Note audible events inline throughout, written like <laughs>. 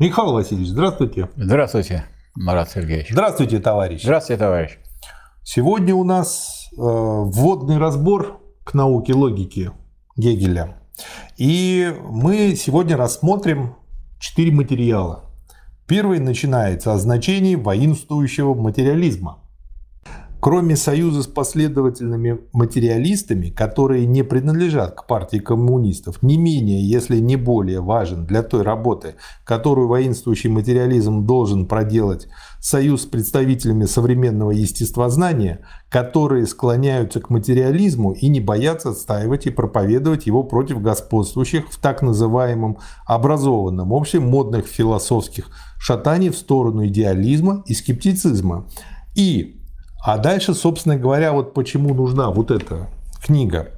Михаил Васильевич, здравствуйте. Здравствуйте, Марат Сергеевич. Здравствуйте, товарищ. Здравствуйте, товарищ. Сегодня у нас э, вводный разбор к науке логики Гегеля. И мы сегодня рассмотрим четыре материала. Первый начинается о значении воинствующего материализма. Кроме союза с последовательными материалистами, которые не принадлежат к партии коммунистов, не менее, если не более важен для той работы, которую воинствующий материализм должен проделать союз с представителями современного естествознания, которые склоняются к материализму и не боятся отстаивать и проповедовать его против господствующих в так называемом образованном общем модных философских шатаний в сторону идеализма и скептицизма. И а дальше, собственно говоря, вот почему нужна вот эта книга.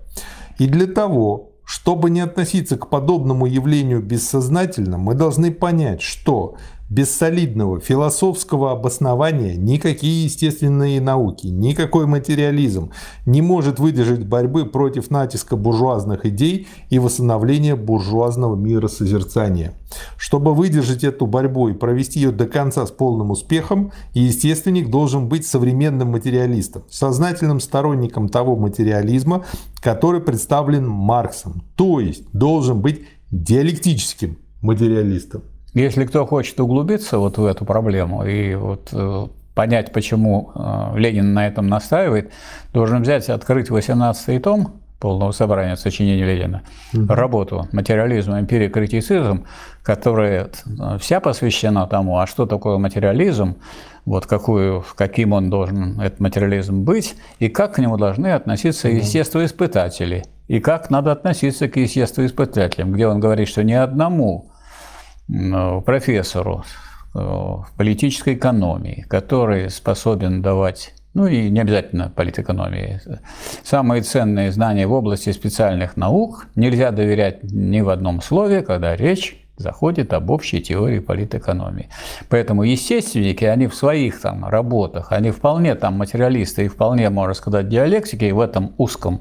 И для того, чтобы не относиться к подобному явлению бессознательно, мы должны понять, что без солидного философского обоснования никакие естественные науки, никакой материализм не может выдержать борьбы против натиска буржуазных идей и восстановления буржуазного мира созерцания. Чтобы выдержать эту борьбу и провести ее до конца с полным успехом, естественник должен быть современным материалистом, сознательным сторонником того материализма, который представлен Марксом, то есть должен быть диалектическим материалистом. Если кто хочет углубиться вот в эту проблему и вот э, понять, почему э, Ленин на этом настаивает, должен взять, открыть 18-й том полного собрания сочинений Ленина, угу. работу «Материализм, эмпирия, критицизм», которая э, вся посвящена тому, а что такое материализм, вот какую, каким он должен, этот материализм, быть, и как к нему должны относиться угу. естествоиспытатели, и как надо относиться к естествоиспытателям, где он говорит, что ни одному профессору э, политической экономии, который способен давать ну и не обязательно политэкономии. Самые ценные знания в области специальных наук нельзя доверять ни в одном слове, когда речь заходит об общей теории политэкономии. Поэтому естественники, они в своих там работах, они вполне там материалисты и вполне, можно сказать, диалектики в этом узком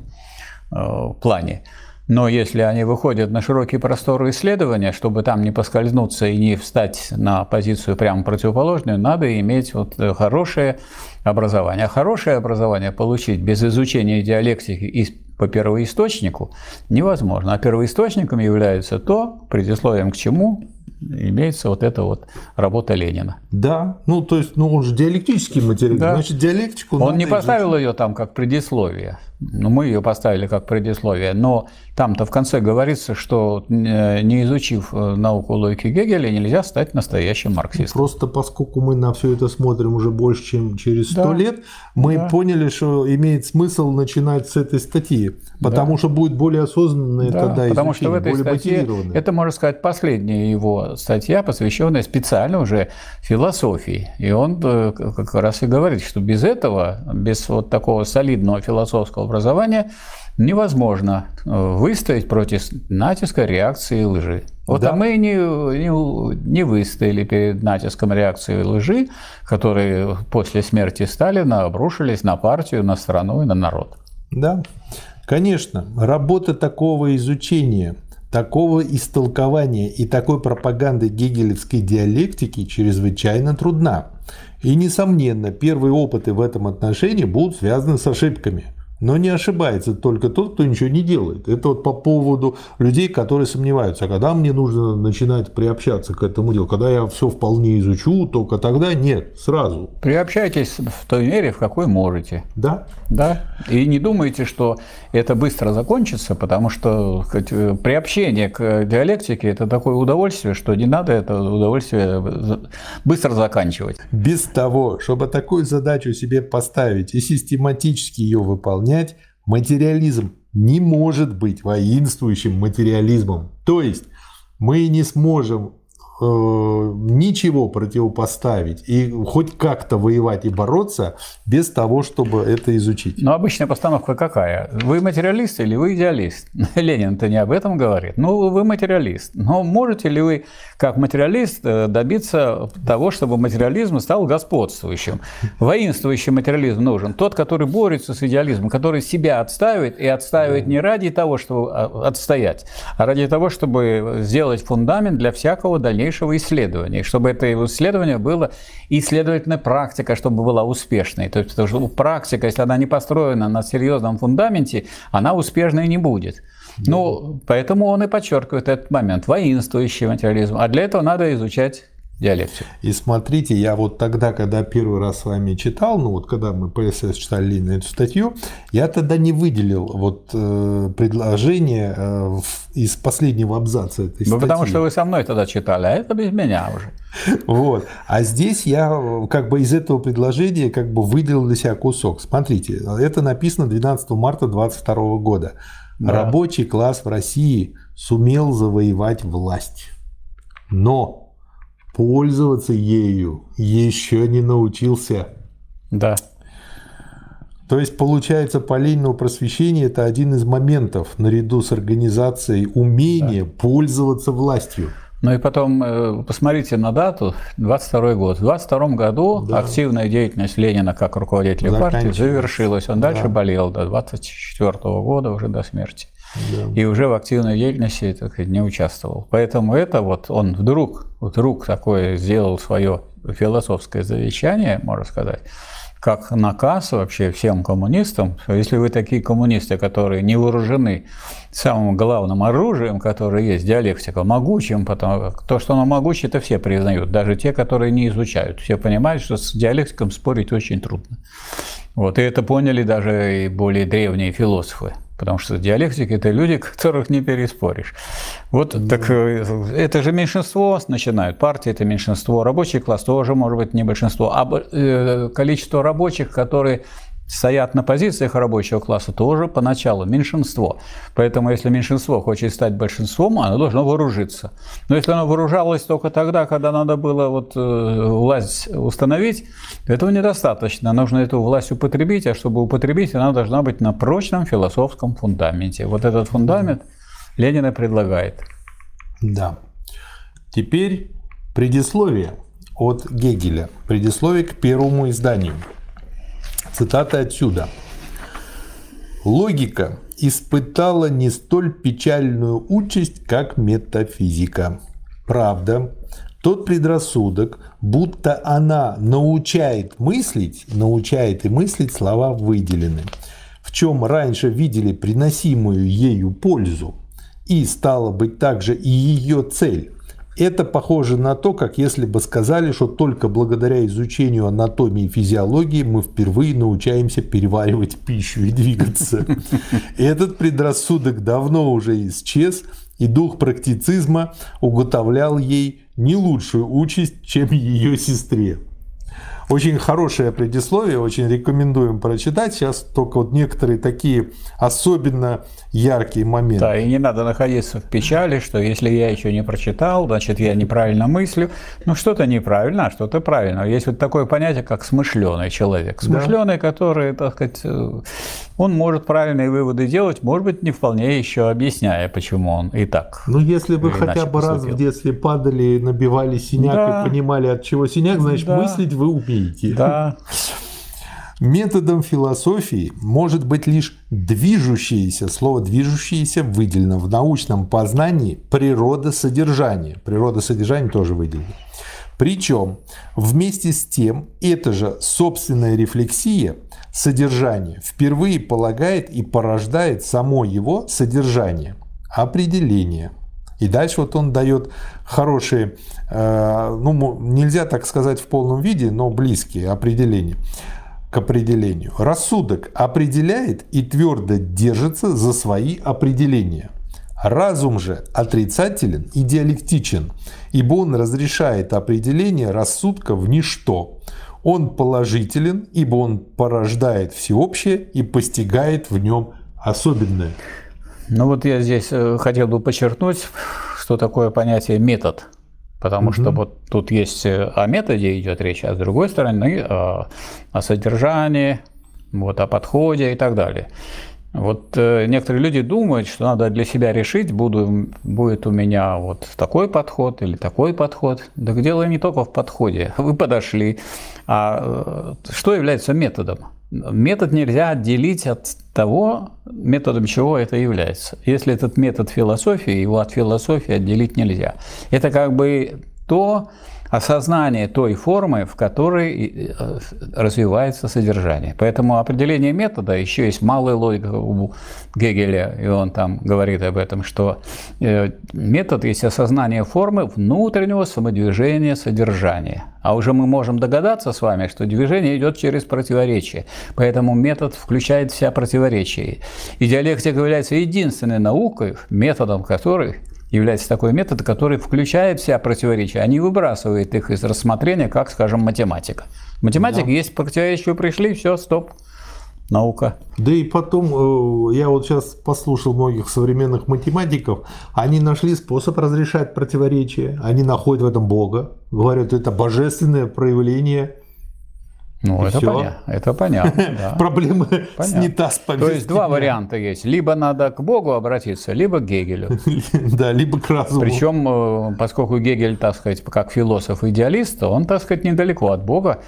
э, плане. Но если они выходят на широкие просторы исследования, чтобы там не поскользнуться и не встать на позицию прямо противоположную, надо иметь вот э, хорошее образование. А хорошее образование получить без изучения диалектики и по первоисточнику невозможно. А первоисточником является то, предисловием к чему имеется вот эта вот работа Ленина. Да, ну то есть, ну он же диалектический материал, да. значит диалектику. Он не поставил ее там как предисловие. Ну, мы ее поставили как предисловие, но там-то в конце говорится, что э, не изучив э, науку логики Гегеля, нельзя стать настоящим марксистом. Просто поскольку мы на все это смотрим уже больше, чем через сто да. лет, мы да. поняли, что имеет смысл начинать с этой статьи, потому да. что будет более осознанное да, тогда Потому что в этой статье, это, можно сказать, последняя его статья, посвященная специально уже философии. И он э, как раз и говорит, что без этого, без вот такого солидного философского образования невозможно э, выстоять против натиска реакции лжи. Вот да. а мы не, не, не выстояли перед натиском реакции лжи, которые после смерти Сталина обрушились на партию, на страну и на народ. Да, конечно, работа такого изучения, такого истолкования и такой пропаганды гегелевской диалектики чрезвычайно трудна. И, несомненно, первые опыты в этом отношении будут связаны с ошибками – но не ошибается только тот, кто ничего не делает. Это вот по поводу людей, которые сомневаются, а когда мне нужно начинать приобщаться к этому делу, когда я все вполне изучу, только тогда нет, сразу. Приобщайтесь в той мере, в какой можете. Да. Да. И не думайте, что это быстро закончится, потому что хоть, приобщение к диалектике – это такое удовольствие, что не надо это удовольствие быстро заканчивать. Без того, чтобы такую задачу себе поставить и систематически ее выполнять, понять, материализм не может быть воинствующим материализмом. То есть мы не сможем ничего противопоставить и хоть как-то воевать и бороться без того, чтобы это изучить. Но обычная постановка какая? Вы материалист или вы идеалист? <laughs> Ленин-то не об этом говорит. Ну, вы материалист. Но можете ли вы, как материалист, э, добиться того, чтобы материализм стал господствующим? Воинствующий материализм нужен. Тот, который борется с идеализмом, который себя отстаивает и отстаивает не ради того, чтобы а, отстоять, а ради того, чтобы сделать фундамент для всякого дальнейшего дальнейшего исследования, чтобы это исследование было исследовательная практика, чтобы была успешной. То есть, потому что практика, если она не построена на серьезном фундаменте, она успешной не будет. Ну, поэтому он и подчеркивает этот момент, воинствующий материализм. А для этого надо изучать диалектику. И смотрите, я вот тогда, когда первый раз с вами читал, ну вот когда мы ПСС читали Лина эту статью, я тогда не выделил вот э, предложение э, из последнего абзаца этой статьи. Ну, потому что вы со мной тогда читали, а это без меня уже. <laughs> Вот. А здесь я как бы из этого предложения как бы выделил для себя кусок. Смотрите, это написано 12 марта 2022 года. Да. Рабочий класс в России сумел завоевать власть. Но пользоваться ею еще не научился. Да. То есть, получается, полейного просвещения – это один из моментов, наряду с организацией умения да. пользоваться властью. Ну и потом, э, посмотрите на дату, 22 год. В 22 году да. активная деятельность Ленина как руководителя партии завершилась. Он дальше да. болел до 24 года, уже до смерти и уже в активной деятельности так сказать, не участвовал. Поэтому это вот он вдруг, вдруг такое сделал свое философское завещание, можно сказать, как наказ вообще всем коммунистам, если вы такие коммунисты, которые не вооружены самым главным оружием, которое есть, диалектика, могучим, потому то, что оно могучее, это все признают, даже те, которые не изучают. Все понимают, что с диалектиком спорить очень трудно. Вот, и это поняли даже и более древние философы. Потому что диалектики – это люди, <laughs> которых не переспоришь. Вот mm так э, это же меньшинство начинают. Партии – это меньшинство. Рабочий класс тоже может быть не большинство. А э, количество рабочих, которые стоят на позициях рабочего класса, тоже поначалу меньшинство. Поэтому если меньшинство хочет стать большинством, оно должно вооружиться. Но если оно вооружалось только тогда, когда надо было вот, э, власть установить, этого недостаточно. Нужно эту власть употребить, а чтобы употребить, она должна быть на прочном философском фундаменте. Вот этот фундамент Ленин и предлагает. Да. Теперь предисловие от Гегеля. Предисловие к первому изданию. Цитата отсюда. Логика испытала не столь печальную участь, как метафизика. Правда, тот предрассудок, будто она научает мыслить, научает и мыслить, слова выделены, в чем раньше видели приносимую ею пользу, и стало быть также и ее цель, это похоже на то, как если бы сказали, что только благодаря изучению анатомии и физиологии мы впервые научаемся переваривать пищу и двигаться. Этот предрассудок давно уже исчез, и дух практицизма уготовлял ей не лучшую участь, чем ее сестре. Очень хорошее предисловие, очень рекомендуем прочитать. Сейчас только вот некоторые такие особенно яркие моменты. Да, и не надо находиться в печали, что если я еще не прочитал, значит, я неправильно мыслю. Ну, что-то неправильно, а что-то правильно. Есть вот такое понятие, как смышленый человек. Смышленый, да. который, так сказать, э, он может правильные выводы делать, может быть, не вполне еще объясняя, почему он и так. Ну, если вы хотя бы поступил. раз в детстве падали, набивали синяк да. и понимали, от чего синяк, значит, да. мыслить вы умеете. Да. <laughs> Методом философии может быть лишь движущееся, слово движущееся выделено в научном познании природа содержания. Природа содержания тоже выделена. Причем вместе с тем эта же собственная рефлексия содержания впервые полагает и порождает само его содержание, определение. И дальше вот он дает хорошие, э, ну нельзя так сказать в полном виде, но близкие определения к определению. Рассудок определяет и твердо держится за свои определения – Разум же отрицателен и диалектичен, ибо он разрешает определение рассудка в ничто. Он положителен, ибо он порождает всеобщее и постигает в нем особенное. Ну вот я здесь э, хотел бы подчеркнуть, что такое понятие метод. Потому угу. что вот тут есть э, о методе идет речь, а с другой стороны о, о содержании, вот, о подходе и так далее. Вот э, некоторые люди думают, что надо для себя решить, буду, будет у меня вот такой подход или такой подход. Так дело не только в подходе. Вы подошли. А э, что является методом? Метод нельзя отделить от того, методом чего это является. Если этот метод философии, его от философии отделить нельзя. Это как бы то осознание той формы, в которой э, развивается содержание. Поэтому определение метода еще есть малая логика у Гегеля, и он там говорит об этом, что э, метод есть осознание формы внутреннего самодвижения содержания. А уже мы можем догадаться с вами, что движение идет через противоречие. Поэтому метод включает в себя противоречия. И диалектика является единственной наукой, методом которой является такой метод, который включает в себя противоречия, а не выбрасывает их из рассмотрения, как, скажем, математика. Математика да. есть противоречия, пришли, все, стоп, наука. Да и потом, э, я вот сейчас послушал многих современных математиков, они нашли способ разрешать противоречия, они находят в этом Бога, говорят, это божественное проявление ну, это, поня... это понятно. <laughs> Да. Проблема понятно. снята с повестки. То есть два варианта есть. Либо надо к Богу обратиться, либо к Гегелю. <laughs> Да, либо к разуму. Причем, э, поскольку Гегель, так сказать, как философ-идеалист, он, так сказать, недалеко от Бога.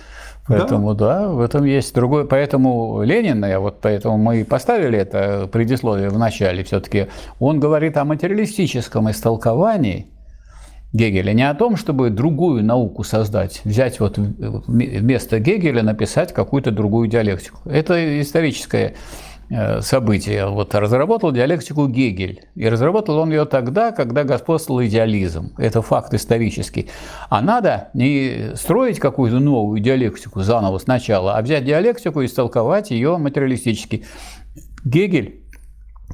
Поэтому, да. да, в этом есть другой. Поэтому Ленин, я вот поэтому мы и поставили это предисловие в начале все-таки, он говорит о материалистическом истолковании Гегеля, не о том, чтобы другую науку создать, взять вот вместо Гегеля написать какую-то другую диалектику. Это историческое э, событие. Вот разработал диалектику Гегель. И разработал он ее тогда, когда господствовал идеализм. Это факт исторический. А надо не строить какую-то новую диалектику заново сначала, а взять диалектику и истолковать ее материалистически. Гегель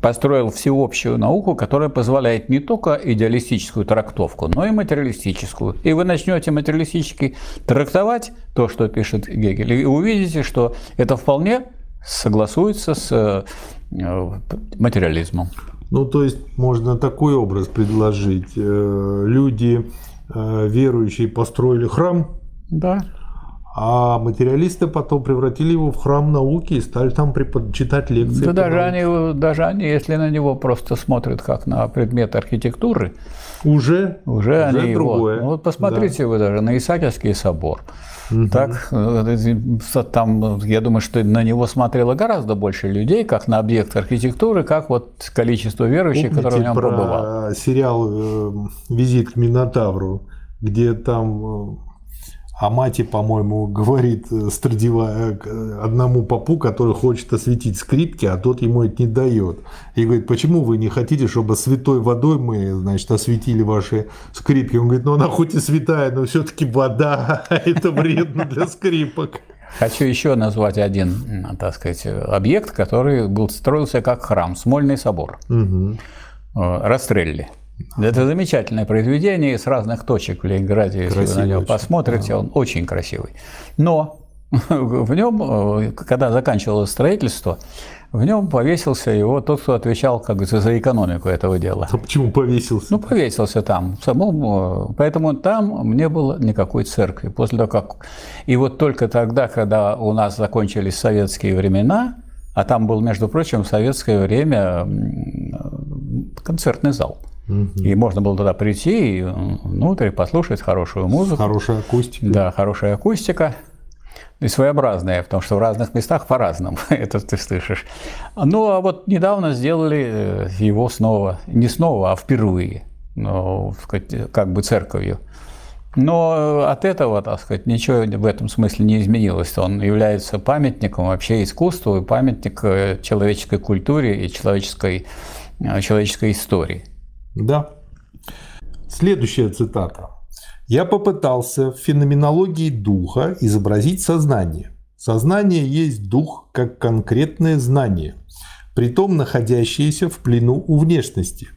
построил всеобщую науку, которая позволяет не только идеалистическую трактовку, но и материалистическую. И вы начнете материалистически трактовать то, что пишет Гегель, и увидите, что это вполне согласуется с э, материализмом. Ну, то есть можно такой образ предложить. Э, люди э, верующие построили храм, да. А материалисты потом превратили его в храм науки и стали там читать лекции. Да даже они, даже они, если на него просто смотрят как на предмет архитектуры, уже, уже, уже они другое. Его, ну, вот посмотрите да. вы даже на Исаакиевский собор. Угу. Так, э, там, я думаю, что на него смотрело гораздо больше людей, как на объект архитектуры, как вот количество верующих, Помните которые в нем про побывало. сериал э, «Визит к Минотавру», где там э, а мать, по-моему, говорит э, Страдива э, одному попу, который хочет осветить скрипки, а тот ему это не дает. И говорит, почему вы не хотите, чтобы святой водой мы, значит, осветили ваши скрипки? Он говорит, ну она хоть и святая, но все-таки вода, <laughs> это вредно для скрипок. Хочу еще назвать один, так сказать, объект, который был строился как храм, Смольный собор. Угу. Растрелли. Это замечательное произведение с разных точек в Ленинграде, если красивый вы на него посмотрите, он очень красивый. Но <laughs> в нем, э, когда заканчивалось строительство, в нем повесился его тот, кто отвечал как за, за экономику этого дела. А почему повесился? Ну, повесился там. Самом, э, поэтому там не было никакой церкви. После того, как... И вот только тогда, когда у нас закончились советские времена, а там был, между прочим, в советское время концертный зал – и можно было туда прийти и внутрь послушать хорошую музыку. Хорошая акустика. Да, хорошая акустика. И своеобразная, потому что в разных местах по-разному <laughs> это ты слышишь. Ну, а вот недавно сделали э, его снова, не снова, а впервые, ну, как бы церковью. Но от этого, так сказать, ничего в этом смысле не изменилось. Он является памятником вообще искусству и памятник э, человеческой культуре и человеческой, э, человеческой истории. Да. Следующая цитата. Я попытался в феноменологии духа изобразить сознание. Сознание есть дух как конкретное знание, притом находящееся в плену у внешности.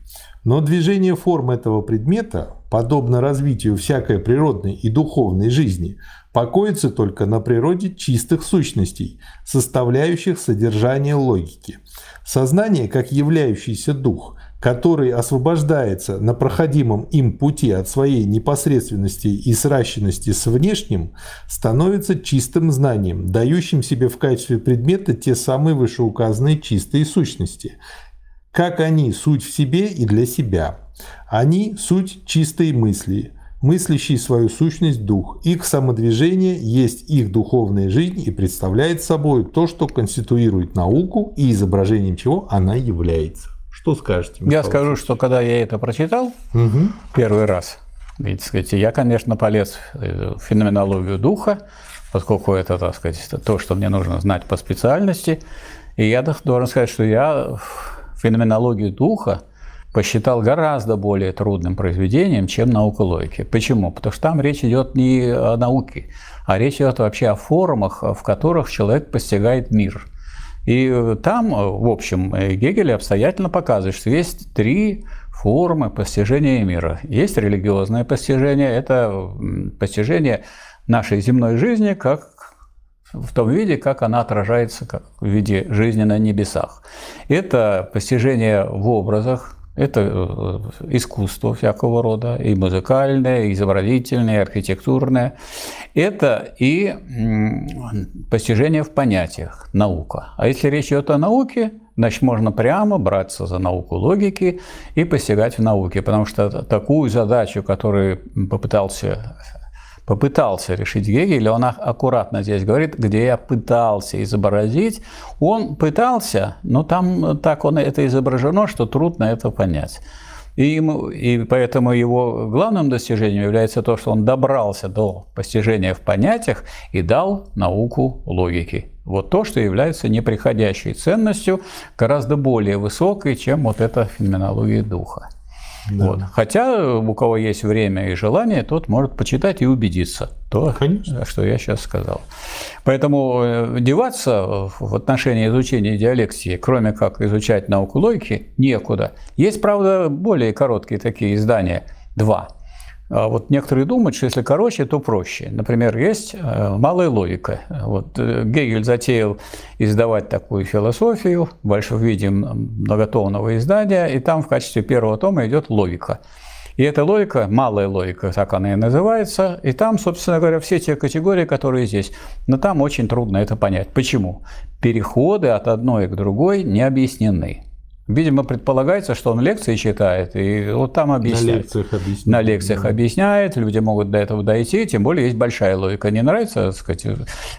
Но движение форм этого предмета, подобно развитию всякой природной и духовной жизни, покоится только на природе чистых сущностей, составляющих содержание логики. Сознание, как являющийся дух, который освобождается на проходимом им пути от своей непосредственности и сращенности с внешним, становится чистым знанием, дающим себе в качестве предмета те самые вышеуказанные чистые сущности. Как они – суть в себе и для себя. Они – суть чистой мысли, мыслящий свою сущность дух. Их самодвижение есть их духовная жизнь и представляет собой то, что конституирует науку и изображением чего она является. Что скажете? Михаил я скажу, что когда я это прочитал угу. первый раз, И, так сказать, я, конечно, полез в феноменологию духа, поскольку это, так сказать, то, что мне нужно знать по специальности. И я должен сказать, что я феноменологию духа посчитал гораздо более трудным произведением, чем наука логики. Почему? Потому что там речь идет не о науке, а речь идет вообще о формах, в которых человек постигает мир. И там, в общем, Гегель обстоятельно показывает, что есть три формы постижения мира. Есть религиозное постижение, это постижение нашей земной жизни как в том виде, как она отражается как в виде жизни на небесах. Это постижение в образах, это э, искусство всякого рода, и музыкальное, и изобразительное, и архитектурное. Это и постижение в понятиях, наука. А если речь идет о науке, значит, можно прямо браться за науку логики и постигать в науке, потому что такую задачу, которую попытался попытался решить Гегель, он аккуратно здесь говорит, где я пытался изобразить, он пытался, но там так он это изображено, что трудно это понять. И, ему, и поэтому его главным достижением является то, что он добрался до постижения в понятиях и дал науку логики. Вот то, что является неприходящей ценностью, гораздо более высокой, чем вот эта феноменология духа. Да. Вот. Хотя у кого есть время и желание, тот может почитать и убедиться то, Конечно. что я сейчас сказал. Поэтому э, деваться в отношении изучения диалектики, кроме как изучать науку логики, некуда. Есть, правда, более короткие такие издания, два – вот некоторые думают, что если короче, то проще. Например, есть э, малая логика. Вот э, Гегель затеял издавать такую философию в виде многотомного издания, и там в качестве первого тома идет логика. И эта логика, малая логика, так она и называется, и там, собственно говоря, все те категории, которые здесь. Но там очень трудно это понять. Почему? Переходы от одной к другой не объяснены. Видимо, предполагается, что он лекции читает, и вот там объясняет. На лекциях объясняет. На лекциях да. объясняет, люди могут до этого дойти, тем более есть большая логика. Не нравится, так сказать, э,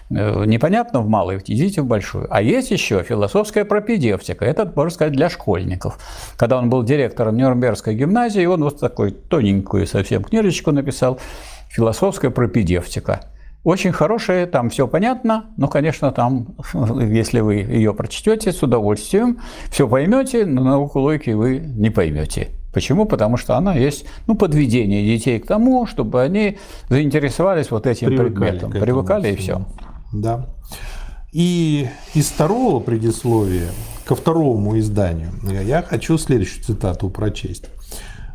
непонятно в малой, идите в большую. А есть еще философская пропедевтика, это, можно сказать, для школьников. Когда он был директором Нюрнбергской гимназии, он вот такую тоненькую совсем книжечку написал «Философская пропедевтика». Очень хорошая, там все понятно, но, конечно, там, <laughs> если вы ее прочтете с удовольствием, все поймете, но науку логики вы не поймете. Почему? Потому что она есть ну, подведение детей к тому, чтобы они заинтересовались вот этим привыкали предметом. Привыкали и все. Да. И из второго предисловия ко второму изданию я хочу следующую цитату прочесть.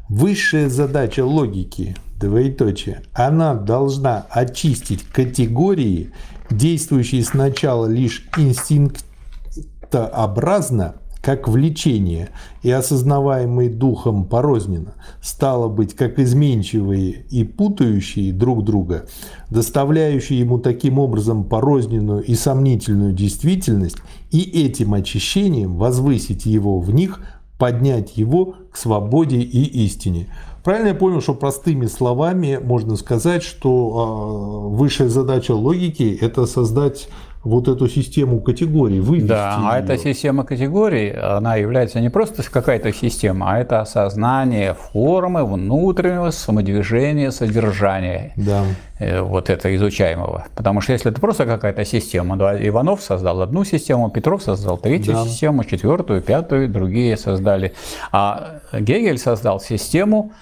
Высшая задача логики двоеточие, она должна очистить категории, действующие сначала лишь инстинктообразно, как влечение, и осознаваемые духом порозненно, стало быть, как изменчивые и путающие друг друга, доставляющие ему таким образом порозненную и сомнительную действительность, и этим очищением возвысить его в них, поднять его к свободе и истине. Правильно я понял, что простыми словами можно сказать, что а, высшая задача логики – это создать вот эту систему категорий, вывести Да, ее. а эта система категорий, она является не просто какая-то система, а это осознание формы внутреннего самодвижения, содержания да. Э, вот это изучаемого. Потому что если это просто какая-то система, да, Иванов создал одну систему, Петров создал третью да. систему, четвертую, пятую, другие создали. А Гегель создал систему,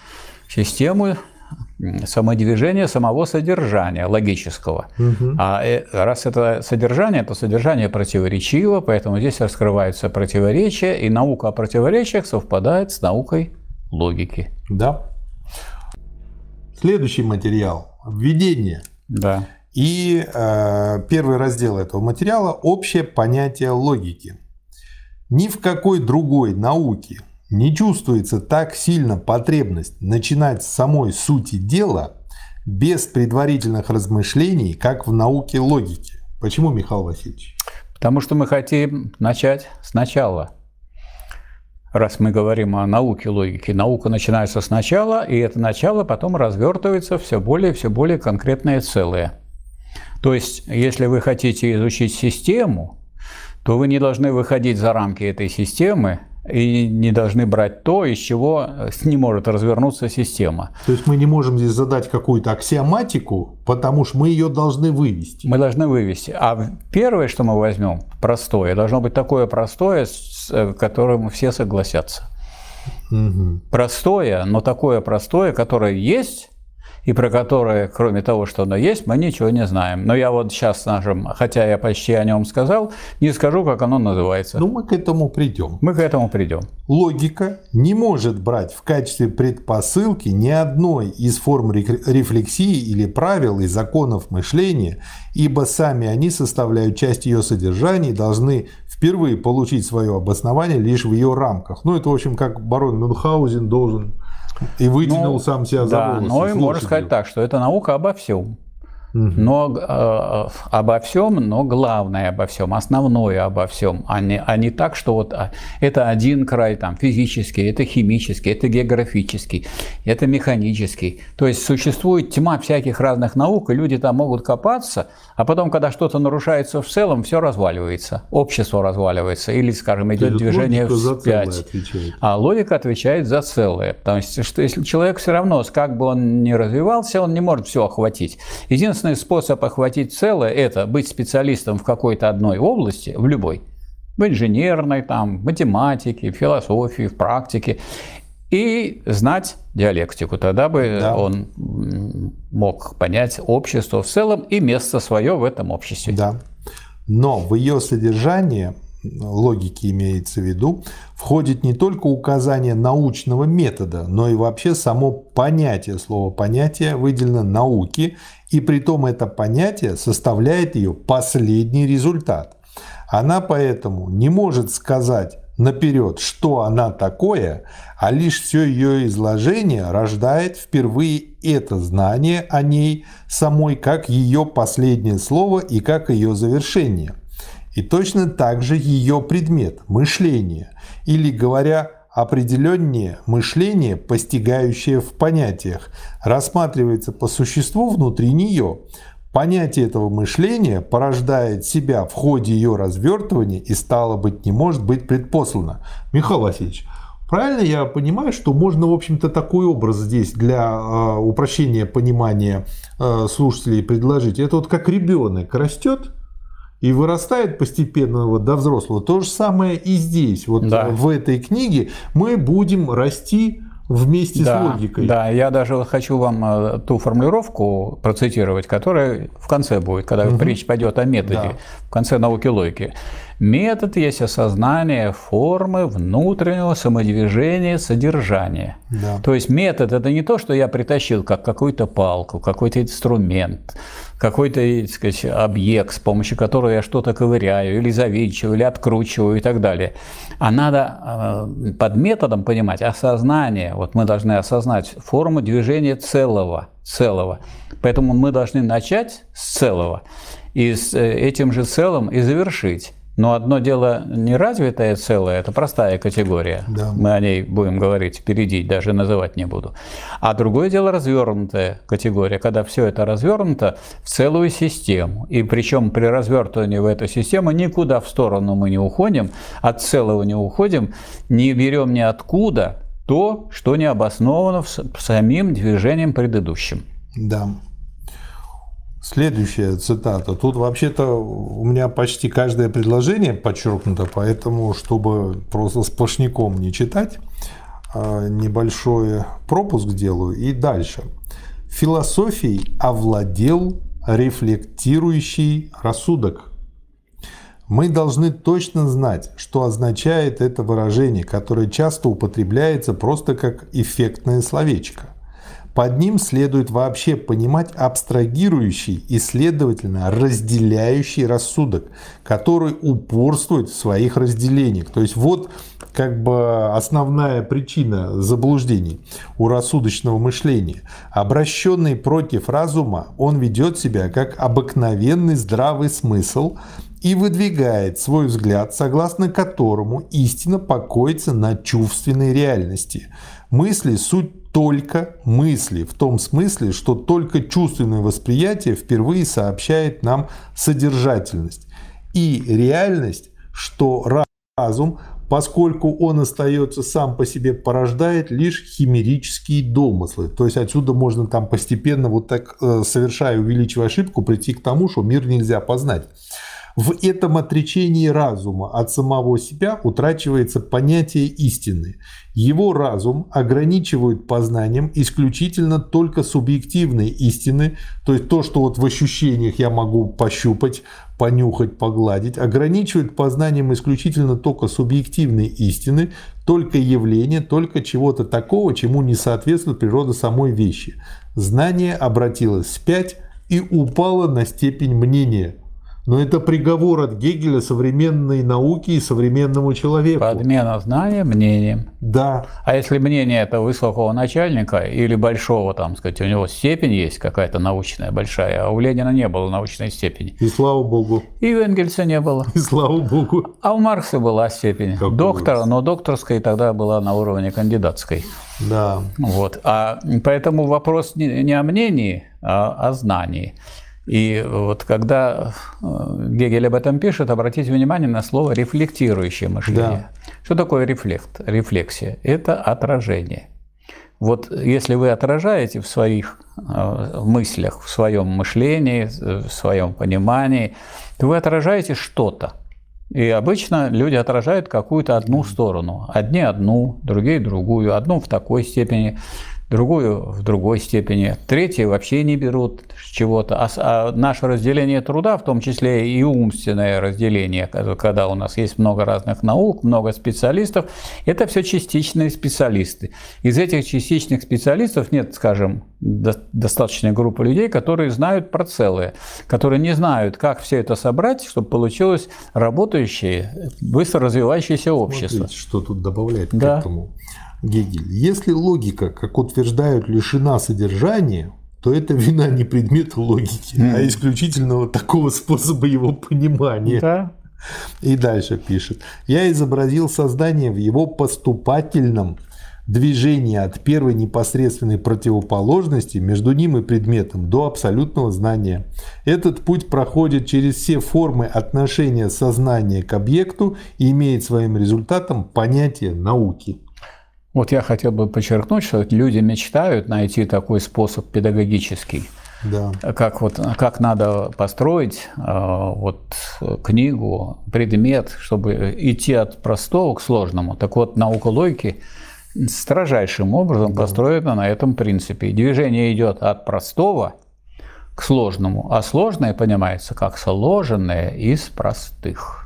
систему самодвижения самого содержания логического. Угу. А э, раз это содержание, то содержание противоречиво, поэтому здесь раскрываются противоречия, и наука о противоречиях совпадает с наукой логики. Да. Следующий материал – введение. Да. И э, первый раздел этого материала – общее понятие логики. Ни в какой другой науке не чувствуется так сильно потребность начинать с самой сути дела без предварительных размышлений, как в науке логики. Почему, Михаил Васильевич? Потому что мы хотим начать сначала. Раз мы говорим о науке логики, наука начинается сначала, и это начало потом развертывается все более и все более конкретное целое. То есть, если вы хотите изучить систему, то вы не должны выходить за рамки этой системы и не должны брать то, из чего не может развернуться система. То есть мы не можем здесь задать какую-то аксиоматику, потому что мы ее должны вывести. Мы должны вывести. А первое, что мы возьмем, простое, должно быть такое простое, с э, которым все согласятся. Угу. Простое, но такое простое, которое есть, и про которое, кроме того, что оно есть, мы ничего не знаем. Но я вот сейчас, нашим, хотя я почти о нем сказал, не скажу, как оно называется. Ну, мы к этому придем. Мы к этому придем. Логика не может брать в качестве предпосылки ни одной из форм рефлексии или правил и законов мышления, ибо сами они составляют часть ее содержания и должны впервые получить свое обоснование лишь в ее рамках. Ну, это, в общем, как барон Мюнхгаузен должен и вытянул ну, сам себя за да, волосы. Ну и можно сказать так, что это наука обо всем. Но э, обо всем, но главное обо всем, основное обо всем, а не, а не так, что вот а, это один край там физический, это химический, это географический, это механический. То есть существует тьма всяких разных наук, и люди там могут копаться, а потом, когда что-то нарушается в целом, все разваливается, общество разваливается, или, скажем, идет движение вспять. А логика отвечает за целое. Потому что если человек все равно, как бы он ни развивался, он не может все охватить. Единственное, единственный способ охватить целое – это быть специалистом в какой-то одной области, в любой, в инженерной, там, математике, в философии, в практике, и знать диалектику. Тогда бы да. он мог понять общество в целом и место свое в этом обществе. Да. Но в ее содержание логики имеется в виду, входит не только указание научного метода, но и вообще само понятие, слово понятие выделено науки, и при том это понятие составляет ее последний результат. Она поэтому не может сказать наперед, что она такое, а лишь все ее изложение рождает впервые это знание о ней самой как ее последнее слово и как ее завершение – и точно так же ее предмет – мышление, или, говоря определеннее, мышление, постигающее в понятиях, рассматривается по существу внутри нее. Понятие этого мышления порождает себя в ходе ее развертывания и, стало быть, не может быть предпослано. Михаил Васильевич, правильно я понимаю, что можно, в общем-то, такой образ здесь для э, упрощения понимания э, слушателей предложить? Это вот как ребенок растет, и вырастает постепенно вот до взрослого. То же самое и здесь. Вот да. в этой книге мы будем расти вместе да, с логикой. Да, я даже хочу вам э, ту формулировку процитировать, которая в конце будет, когда угу. речь пойдет о методе, да. в конце науки логики. Метод есть осознание формы внутреннего самодвижения содержания. Да. То есть метод это не то, что я притащил как какую-то палку, какой-то инструмент, какой-то сказать, объект, с помощью которого я что-то ковыряю, или завинчиваю, или откручиваю и так далее. А надо э, под методом понимать осознание. Вот мы должны осознать форму движения целого. целого. Поэтому мы должны начать с целого и с э, этим же целым и завершить. Но одно дело неразвитое целое, это простая категория. Да. Мы о ней будем говорить впереди, даже называть не буду. А другое дело развернутая категория, когда все это развернуто в целую систему. И причем при развертывании в эту систему никуда в сторону мы не уходим, от целого не уходим, не берем ниоткуда то, что не обосновано самим движением предыдущим. Да. Следующая цитата. Тут вообще-то у меня почти каждое предложение подчеркнуто, поэтому, чтобы просто сплошняком не читать, а, небольшой пропуск делаю и дальше. Философией овладел рефлектирующий рассудок. Мы должны точно знать, что означает это выражение, которое часто употребляется просто как эффектное словечко. Под ним следует вообще понимать абстрагирующий и, следовательно, разделяющий рассудок, который упорствует в своих разделениях. То есть вот как бы основная причина заблуждений у рассудочного мышления. Обращенный против разума, он ведет себя как обыкновенный здравый смысл и выдвигает свой взгляд, согласно которому истина покоится на чувственной реальности. Мысли – суть только мысли, в том смысле, что только чувственное восприятие впервые сообщает нам содержательность. И реальность, что разум поскольку он остается сам по себе, порождает лишь химерические домыслы. То есть отсюда можно там постепенно вот так э, совершая, увеличивая ошибку, прийти к тому, что мир нельзя познать. В этом отречении разума от самого себя утрачивается понятие истины. Его разум ограничивает познанием исключительно только субъективной истины, то есть то, что вот в ощущениях я могу пощупать, понюхать, погладить, ограничивает познанием исключительно только субъективной истины, только явления, только чего-то такого, чему не соответствует природа самой вещи. Знание обратилось вспять и упало на степень мнения – но это приговор от Гегеля современной науке и современному человеку. Подмена знания мнением. Да. А если мнение это высокого начальника или большого, там сказать, у него степень есть какая-то научная большая, а у Ленина не было научной степени. И слава богу. И у Энгельса не было. <laughs> И слава богу. А у Маркса была степень Какой доктора, но докторская тогда была на уровне кандидатской. Да. Вот. А поэтому вопрос не о мнении, а о знании. И вот когда э, Гегель об этом пишет, обратите внимание на слово «рефлектирующее мышление». Да. Что такое рефлект, рефлексия? Это отражение. Вот если вы отражаете в своих э, мыслях, в своем мышлении, в своем понимании, то вы отражаете что-то. И обычно люди отражают какую-то одну сторону. Одни одну, другие другую, одну в такой степени, другую в другой степени, третьи вообще не берут чего-то. А, а наше разделение труда, в том числе и умственное разделение, когда у нас есть много разных наук, много специалистов, это все частичные специалисты. Из этих частичных специалистов нет, скажем, достаточной группы людей, которые знают про целое, которые не знают, как все это собрать, чтобы получилось работающее, быстро развивающееся общество. Смотрите, что тут добавляет да. к этому. Гегель. Если логика, как утверждают, лишена содержания, то это вина не предмета логики, mm. а исключительно такого способа его понимания. Да. И дальше пишет. Я изобразил создание в его поступательном движении от первой непосредственной противоположности между ним и предметом до абсолютного знания. Этот путь проходит через все формы отношения сознания к объекту и имеет своим результатом понятие науки. Вот я хотел бы подчеркнуть, что люди мечтают найти такой способ педагогический. Да. Как, вот, как надо построить э, вот, книгу, предмет, чтобы идти от простого к сложному. Так вот, наука логики строжайшим образом да. построена на этом принципе. движение идет от простого к сложному, а сложное понимается как сложенное из простых.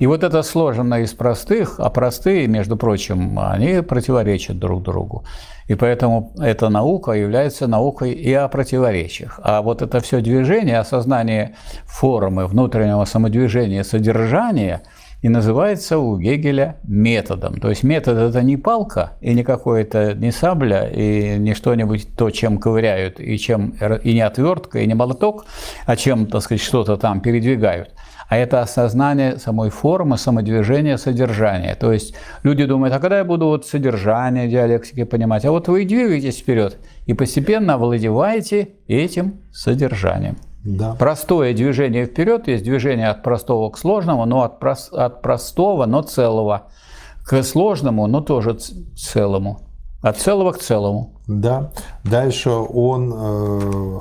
И вот это сложено из простых, а простые, между прочим, они противоречат друг другу. И поэтому эта наука является наукой и о противоречиях. А вот это все движение, осознание формы, внутреннего самодвижения, содержания и называется у Гегеля методом. То есть метод – это не палка и не какое-то не сабля и не что-нибудь то, чем ковыряют, и, чем, и не отвертка, и не молоток, а чем, так сказать, что-то там передвигают – а это осознание самой формы, самодвижения, содержания. То есть люди думают, а когда я буду вот содержание диалектики понимать? А вот вы двигаетесь вперед и постепенно овладеваете этим содержанием. Да. Простое движение вперед есть движение от простого к сложному, но от, прос, от простого, но целого, к сложному, но тоже целому. От целого к целому. Да. Дальше он э,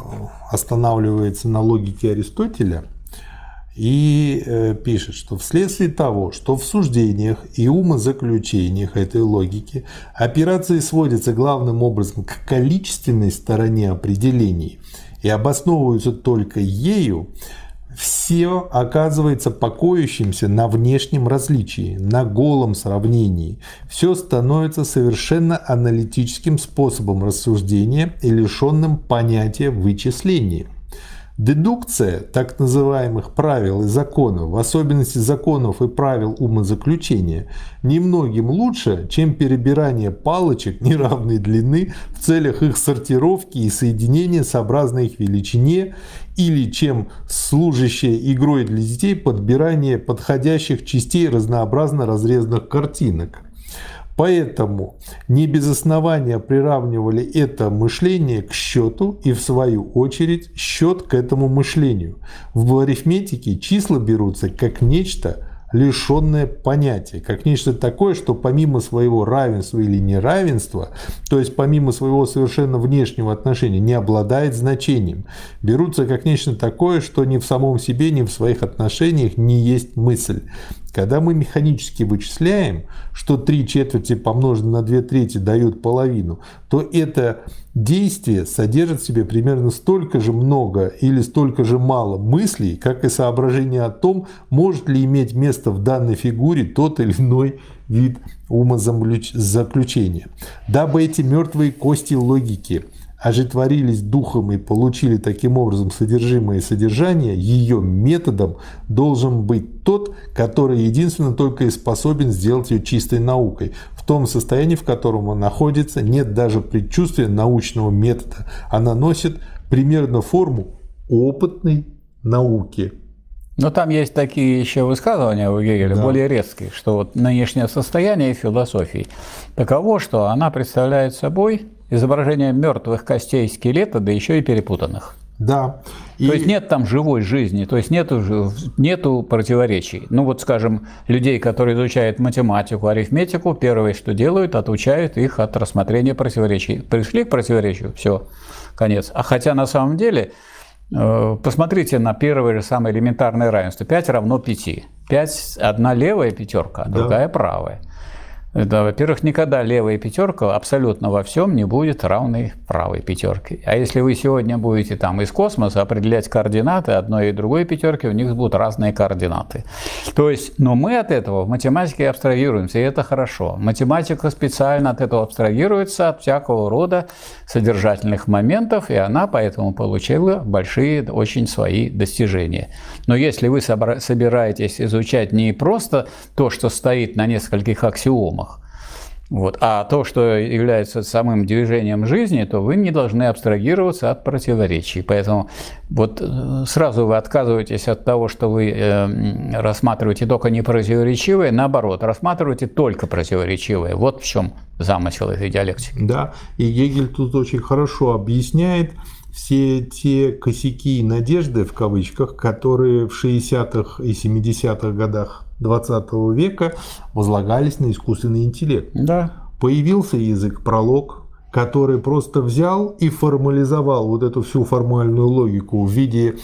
останавливается на логике Аристотеля и э, пишет, что вследствие того, что в суждениях и умозаключениях этой логики операции сводятся главным образом к количественной стороне определений и обосновываются только ею, все оказывается покоящимся на внешнем различии, на голом сравнении. Все становится совершенно аналитическим способом рассуждения и лишенным понятия вычисления. Дедукция так называемых правил и законов, в особенности законов и правил умозаключения, немногим лучше, чем перебирание палочек неравной длины в целях их сортировки и соединения сообразно их величине, или чем служащее игрой для детей подбирание подходящих частей разнообразно разрезанных картинок. Поэтому не без основания приравнивали это мышление к счету и в свою очередь счет к этому мышлению. В арифметике числа берутся как нечто лишенное понятия, как нечто такое, что помимо своего равенства или неравенства, то есть помимо своего совершенно внешнего отношения, не обладает значением. Берутся как нечто такое, что ни в самом себе, ни в своих отношениях не есть мысль. Когда мы механически вычисляем, что 3 четверти помноженное на 2 трети дают половину, то это действие содержит в себе примерно столько же много или столько же мало мыслей, как и соображение о том, может ли иметь место в данной фигуре тот или иной вид умозаключения. Дабы эти мертвые кости логики – ожитворились духом и получили таким образом содержимое и содержание, ее методом должен быть тот, который единственно только и способен сделать ее чистой наукой. В том состоянии, в котором она находится, нет даже предчувствия научного метода. Она носит примерно форму опытной науки. Но там есть такие еще высказывания у Гегеля, да. более резкие, что вот нынешнее состояние философии таково, что она представляет собой изображение мертвых костей скелета, да еще и перепутанных. Да. И... То есть нет там живой жизни, то есть нету, нету противоречий. Ну вот, скажем, людей, которые изучают математику, арифметику, первое, что делают, отучают их от рассмотрения противоречий. Пришли к противоречию, все, конец. А хотя на самом деле, э, посмотрите на первое же самое элементарное равенство. 5 равно 5. 5 – одна левая пятерка, а другая да. правая. Да, во-первых, никогда левая пятерка абсолютно во всем не будет равной правой пятерке. А если вы сегодня будете там из космоса определять координаты одной и другой пятерки, у них будут разные координаты. То есть, но мы от этого в математике абстрагируемся, и это хорошо. Математика специально от этого абстрагируется, от всякого рода содержательных моментов, и она поэтому получила большие очень свои достижения. Но если вы собираетесь изучать не просто то, что стоит на нескольких аксиомах, вот. А то, что является самым движением жизни, то вы не должны абстрагироваться от противоречий. Поэтому вот э, сразу вы отказываетесь от того, что вы э, рассматриваете только непротиворечивое, наоборот, рассматриваете только противоречивое. Вот в чем замысел этой диалектики. Да, и Гегель тут очень хорошо объясняет все те косяки и надежды, в кавычках, которые в 60-х и 70-х годах 20 века возлагались на искусственный интеллект. Да. Появился язык пролог, который просто взял и формализовал вот эту всю формальную логику в виде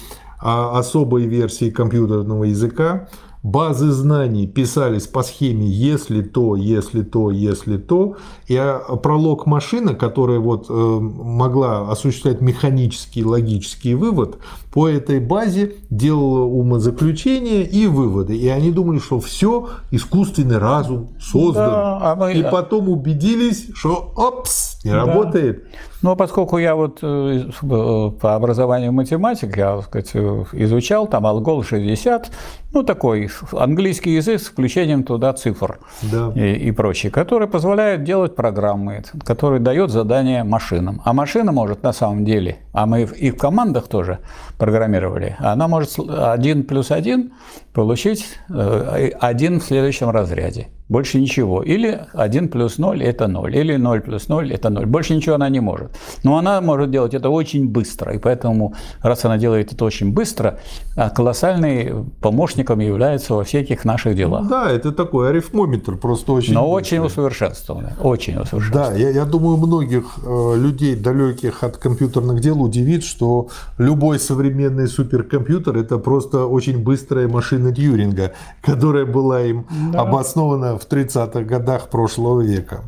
а, особой версии компьютерного языка, базы знаний писались по схеме «если то, если то, если то», и а, пролог машина, которая вот э, могла осуществлять механический логический вывод, по этой базе делала умозаключения и выводы. И они думали, что все искусственный разум создан. Да, а мы... И потом убедились, что опс, не да. работает. Ну, поскольку я вот э, по образованию математик, я, так сказать, изучал там алгол 60, ну, такой английский язык с включением туда цифр да. и, и прочее, который позволяет делать программы, который дает задания машинам. А машина может на самом деле, а мы и в командах тоже программировали, она может 1 плюс 1 получить 1 э, в следующем разряде. Больше ничего. Или 1 плюс 0 – это 0. Или 0 плюс 0 – это 0. Больше ничего она не может. Но она может делать это очень быстро. И поэтому, раз она делает это очень быстро, а колоссальным помощником является во всяких наших делах. Ну, да, это такой арифмометр, просто очень Но быстрый. очень усовершенствованный. Очень усовершенствованный. Да, я, я думаю, многих э, людей, далеких от компьютерных дел, удивит, что любой современный суперкомпьютер – это просто очень быстрая машина Тьюринга, которая была им да. обоснована в 30-х годах прошлого века.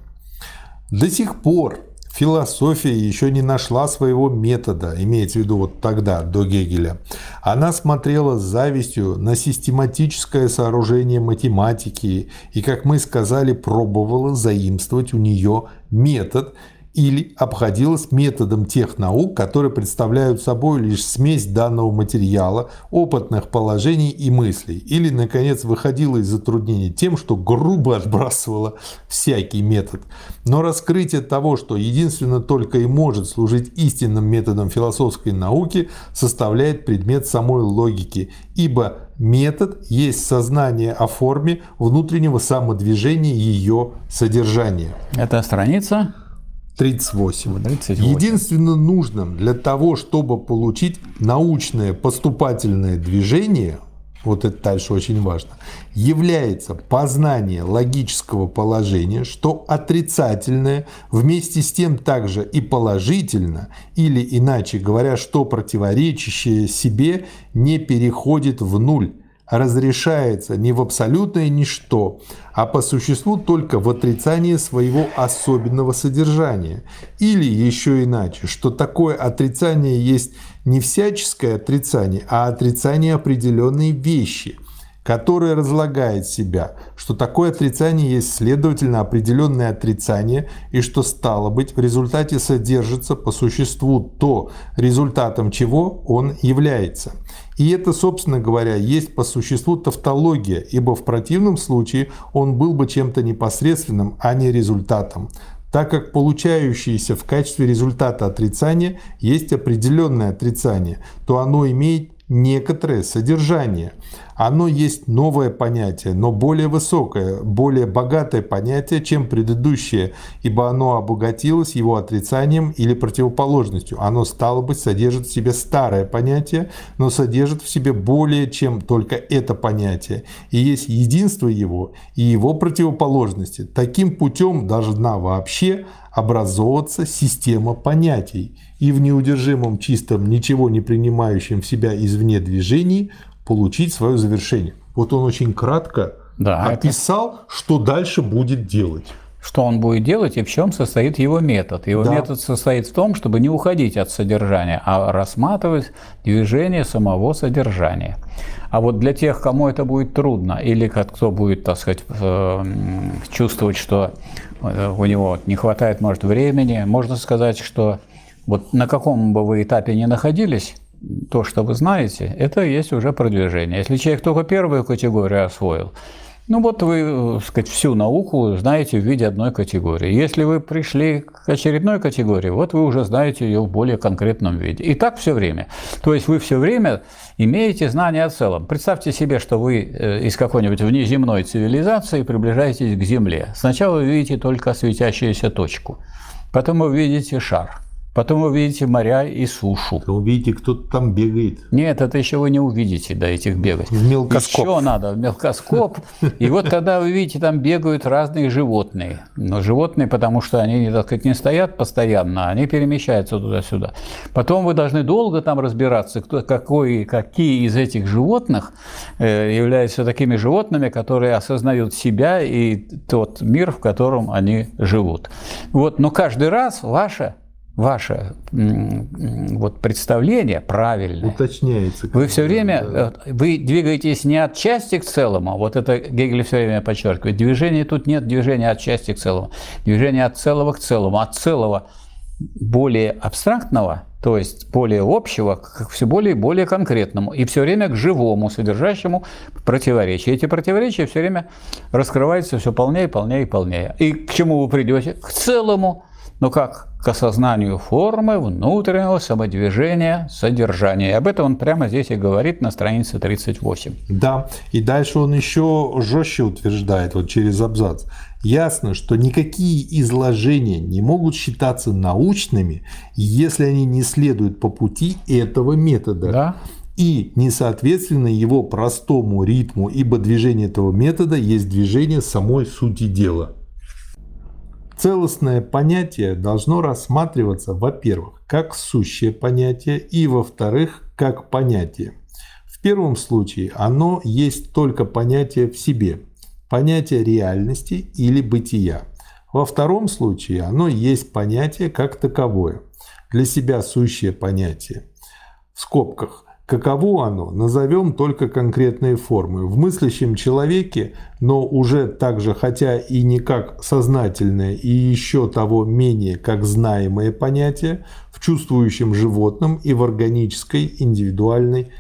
До сих пор философия еще не нашла своего метода, имеется в виду вот тогда, до Гегеля. Она смотрела с завистью на систематическое сооружение математики и, как мы сказали, пробовала заимствовать у нее метод, или обходилась методом тех наук, которые представляют собой лишь смесь данного материала, опытных положений и мыслей, или, наконец, выходила из затруднений тем, что грубо отбрасывала всякий метод. Но раскрытие того, что единственно только и может служить истинным методом философской науки, составляет предмет самой логики, ибо метод есть сознание о форме внутреннего самодвижения ее содержания. Это страница 38. 38. Единственно нужным для того, чтобы получить научное поступательное движение, вот это дальше очень важно, является познание логического положения, что отрицательное вместе с тем также и положительно, или иначе говоря, что противоречащее себе не переходит в нуль, разрешается не в абсолютное ничто, а по существу только в отрицание своего особенного содержания. Или еще иначе, что такое отрицание есть не всяческое отрицание, а отрицание определенной вещи, которое разлагает себя, что такое отрицание есть следовательно определенное отрицание, и что стало быть в результате содержится по существу то, результатом чего он является. И это, собственно говоря, есть по существу тавтология, ибо в противном случае он был бы чем-то непосредственным, а не результатом так как получающееся в качестве результата отрицания есть определенное отрицание, то оно имеет некоторое содержание. Оно есть новое понятие, но более высокое, более богатое понятие, чем предыдущее, ибо оно обогатилось его отрицанием или противоположностью. Оно, стало быть, содержит в себе старое понятие, но содержит в себе более, чем только это понятие. И есть единство его и его противоположности. Таким путем должна вообще образовываться система понятий, и в неудержимом чистом, ничего не принимающем в себя извне движении получить свое завершение. Вот он очень кратко да, описал, это... что дальше будет делать. Что он будет делать и в чем состоит его метод. Его да. метод состоит в том, чтобы не уходить от содержания, а рассматривать движение самого содержания. А вот для тех, кому это будет трудно, или кто будет, так сказать, чувствовать, что э, у него не хватает, может, времени, можно сказать, что вот на каком бы вы этапе ни находились, то, что вы знаете, это есть уже продвижение. Если человек только первую категорию освоил, ну вот вы, так сказать, всю науку знаете в виде одной категории. Если вы пришли к очередной категории, вот вы уже знаете ее в более конкретном виде. И так все время. То есть вы все время имеете знания о целом. Представьте себе, что вы э, из какой-нибудь внеземной цивилизации приближаетесь к Земле. Сначала вы видите только светящуюся точку, потом вы видите шар – Потом вы увидите моря и сушу. Вы увидите, кто-то там бегает. Нет, это еще вы не увидите до этих бегать. В мелкоскоп. Еще надо в мелкоскоп. И вот тогда вы видите, там бегают разные животные. Но животные, потому что они, так сказать, не стоят постоянно, они перемещаются туда-сюда. Потом вы должны долго там разбираться, кто, какой, какие из этих животных э, являются такими животными, которые осознают себя и тот мир, в котором они живут. Вот, но каждый раз ваше ваше вот, представление правильное. Уточняется. Вы все время, да. Вы двигаетесь не от части к целому, вот это Гегель все время подчеркивает, движение тут нет движения от части к целому, движение от целого к целому, от целого более абстрактного, то есть более общего, к все более и более конкретному, и все время к живому, содержащему противоречия. Эти противоречия все время раскрываются все полнее, полнее и полнее. И к чему вы придете? К целому. Но как? к осознанию формы внутреннего самодвижения содержания. И об этом он прямо здесь и говорит на странице 38. Да, и дальше он еще жестче утверждает, вот через абзац. Ясно, что никакие изложения не могут считаться научными, если они не следуют по пути этого метода. Да и несоответственно его простому ритму, ибо движение этого метода есть движение самой сути дела. Целостное понятие должно рассматриваться, во-первых, как сущее понятие и, во-вторых, как понятие. В первом случае оно есть только понятие в себе, понятие реальности или бытия. Во втором случае оно есть понятие как таковое, для себя сущее понятие. В скобках – Каково оно, назовем только конкретные формы. В мыслящем человеке, но уже также, хотя и не как сознательное, и еще того менее как знаемое понятие, в чувствующем животном и в органической индивидуальной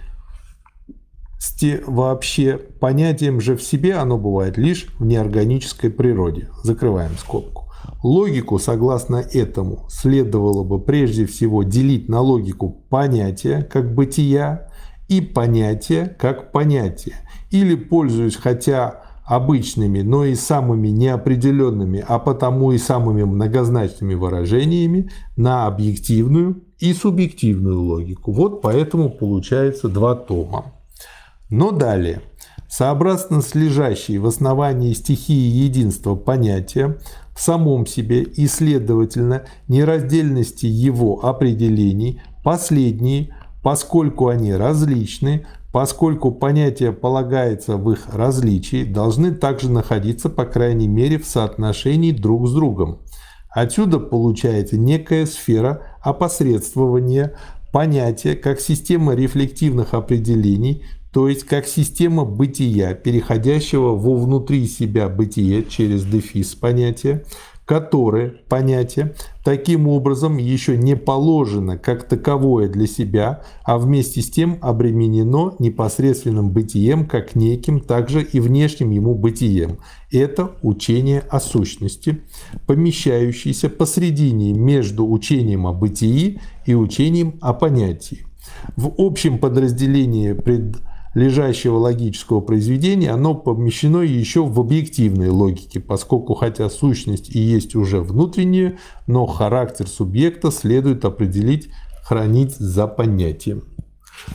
вообще понятием же в себе оно бывает лишь в неорганической природе. Закрываем скобку. Логику, согласно этому, следовало бы прежде всего делить на логику понятия как бытия и понятия как понятие. Или, пользуясь хотя обычными, но и самыми неопределенными, а потому и самыми многозначными выражениями на объективную и субъективную логику. Вот поэтому получается два тома. Но далее. Сообразно с лежащей в основании стихии единства понятия в самом себе и, следовательно, нераздельности его определений, последние, поскольку они различны, поскольку понятие полагается в их различии, должны также находиться, по крайней мере, в соотношении друг с другом. Отсюда получается некая сфера опосредствования понятия как система рефлективных определений, то есть как система бытия, переходящего во внутри себя бытие через дефис понятия, которое понятие таким образом еще не положено как таковое для себя, а вместе с тем обременено непосредственным бытием как неким, также и внешним ему бытием. Это учение о сущности, помещающееся посредине между учением о бытии и учением о понятии. В общем подразделении пред лежащего логического произведения, оно помещено еще в объективной логике, поскольку хотя сущность и есть уже внутренняя, но характер субъекта следует определить, хранить за понятием.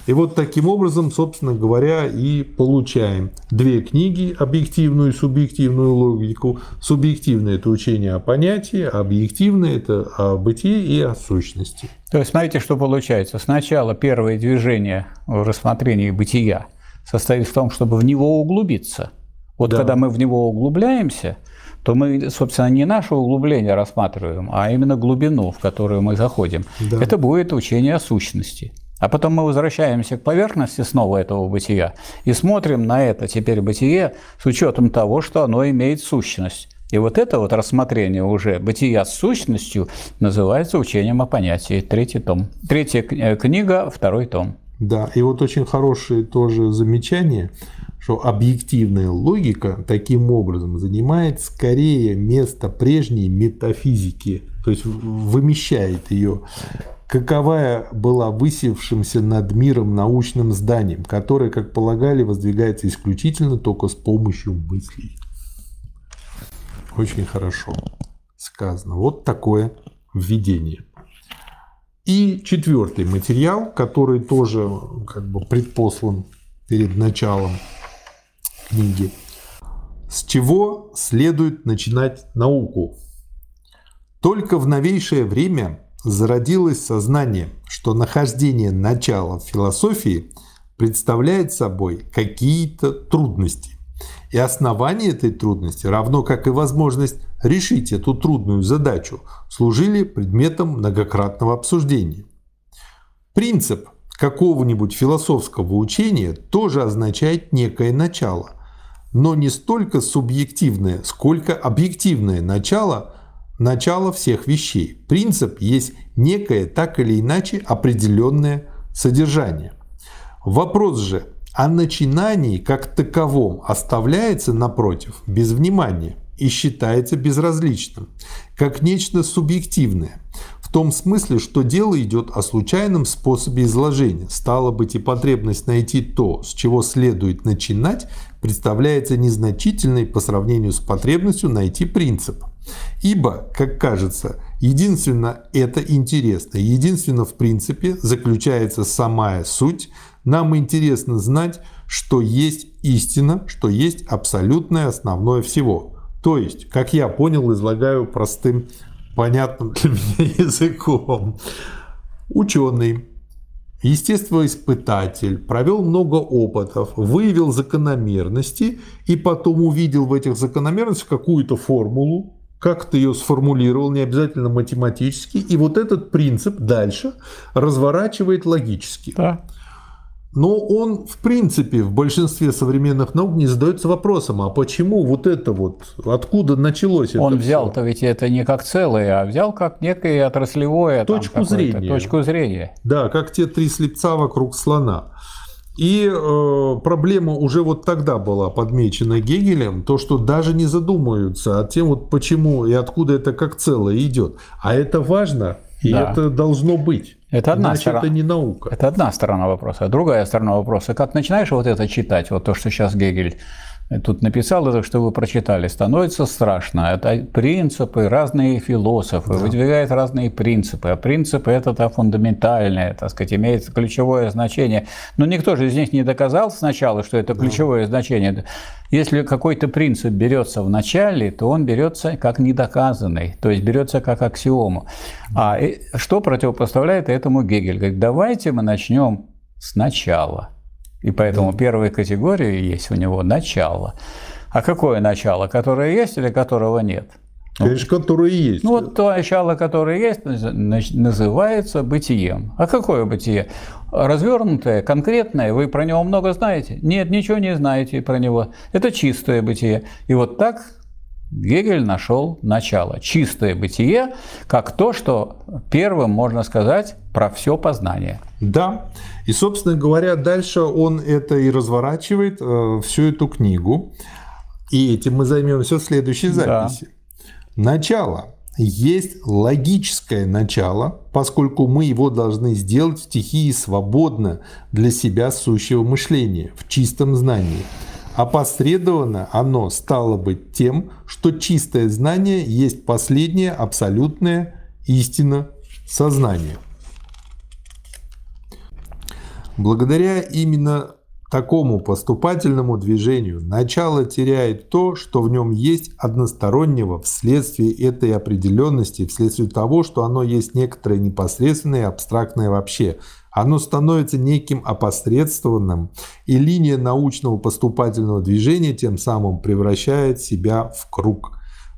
И вот таким образом, собственно говоря, и получаем две книги, объективную и субъективную логику. Субъективное – это учение о понятии, а объективное – это о бытии и о сущности. То есть, смотрите, что получается. Сначала первое движение в рассмотрении бытия состоит в том, чтобы в него углубиться. Вот да. когда мы в него углубляемся, то мы, собственно, не наше углубление рассматриваем, а именно глубину, в которую мы заходим. Да. Это будет учение о сущности. А потом мы возвращаемся к поверхности снова этого бытия и смотрим на это теперь бытие с учетом того, что оно имеет сущность. И вот это вот рассмотрение уже бытия с сущностью называется учением о понятии. Третий том. Третья э, книга, второй том. Да, и вот очень хорошее тоже замечание, что объективная логика таким образом занимает скорее место прежней метафизики, то есть вымещает ее каковая была высевшимся над миром научным зданием, которое, как полагали, воздвигается исключительно только с помощью мыслей. Очень хорошо сказано. Вот такое введение. И четвертый материал, который тоже как бы предпослан перед началом книги. С чего следует начинать науку? Только в новейшее время зародилось сознание, что нахождение начала в философии представляет собой какие-то трудности. И основание этой трудности, равно как и возможность решить эту трудную задачу, служили предметом многократного обсуждения. Принцип какого-нибудь философского учения тоже означает некое начало, но не столько субъективное, сколько объективное начало – начало всех вещей. Принцип есть некое так или иначе определенное содержание. Вопрос же о начинании как таковом оставляется, напротив, без внимания и считается безразличным, как нечто субъективное, том смысле, что дело идет о случайном способе изложения. Стало быть, и потребность найти то, с чего следует начинать, представляется незначительной по сравнению с потребностью найти принцип – Ибо, как кажется, единственно это интересно, единственно в принципе заключается самая суть. Нам интересно знать, что есть истина, что есть абсолютное основное всего. То есть, как я понял, излагаю простым, понятным для <laughs> меня языком. Ученый, естествоиспытатель, провел много опытов, выявил закономерности и потом увидел в этих закономерностях какую-то формулу, как ты ее сформулировал, не обязательно математически, и вот этот принцип дальше разворачивает логически. Да. Но он, в принципе, в большинстве современных наук не задается вопросом, а почему вот это вот, откуда началось это Он взял-то ведь это не как целое, а взял как некое отраслевое точку зрения. Точку зрения. Да, как те три слепца вокруг слона. И э, проблема уже вот тогда была подмечена Гегелем, то, что даже не задумываются о тем, вот почему и откуда это как целое идет. А это важно, и да. это должно быть. Это одна Иначе сторона. это не наука. Это одна сторона вопроса. Другая сторона вопроса, как начинаешь вот это читать, вот то, что сейчас Гегель тут написал это, что вы прочитали, становится страшно. Это принципы, разные философы да. выдвигают разные принципы. А принципы это фундаментальное, так сказать, имеет ключевое значение. Но никто же из них не доказал сначала, что это ключевое да. значение. Если какой-то принцип берется в начале, то он берется как недоказанный, то есть берется как аксиому. А что противопоставляет этому Гегель? Говорит, давайте мы начнем сначала. И поэтому да. первой категории есть у него начало. А какое начало? Которое есть или которого нет? Конечно, которое есть. Ну, вот то начало, которое есть, называется бытием. А какое бытие? Развернутое, конкретное, вы про него много знаете? Нет, ничего не знаете про него. Это чистое бытие. И вот так Гегель нашел начало. Чистое бытие, как то, что первым можно сказать про все познание. Да. И, собственно говоря, дальше он это и разворачивает, э, всю эту книгу. И этим мы займемся в следующей записи. Да. Начало есть логическое начало, поскольку мы его должны сделать в стихии свободно для себя сущего мышления, в чистом знании. Опосредованно оно стало быть тем, что чистое знание есть последняя абсолютная истина сознания. Благодаря именно такому поступательному движению начало теряет то, что в нем есть одностороннего вследствие этой определенности, вследствие того, что оно есть некоторое непосредственное и абстрактное вообще. Оно становится неким опосредствованным, и линия научного поступательного движения тем самым превращает себя в круг.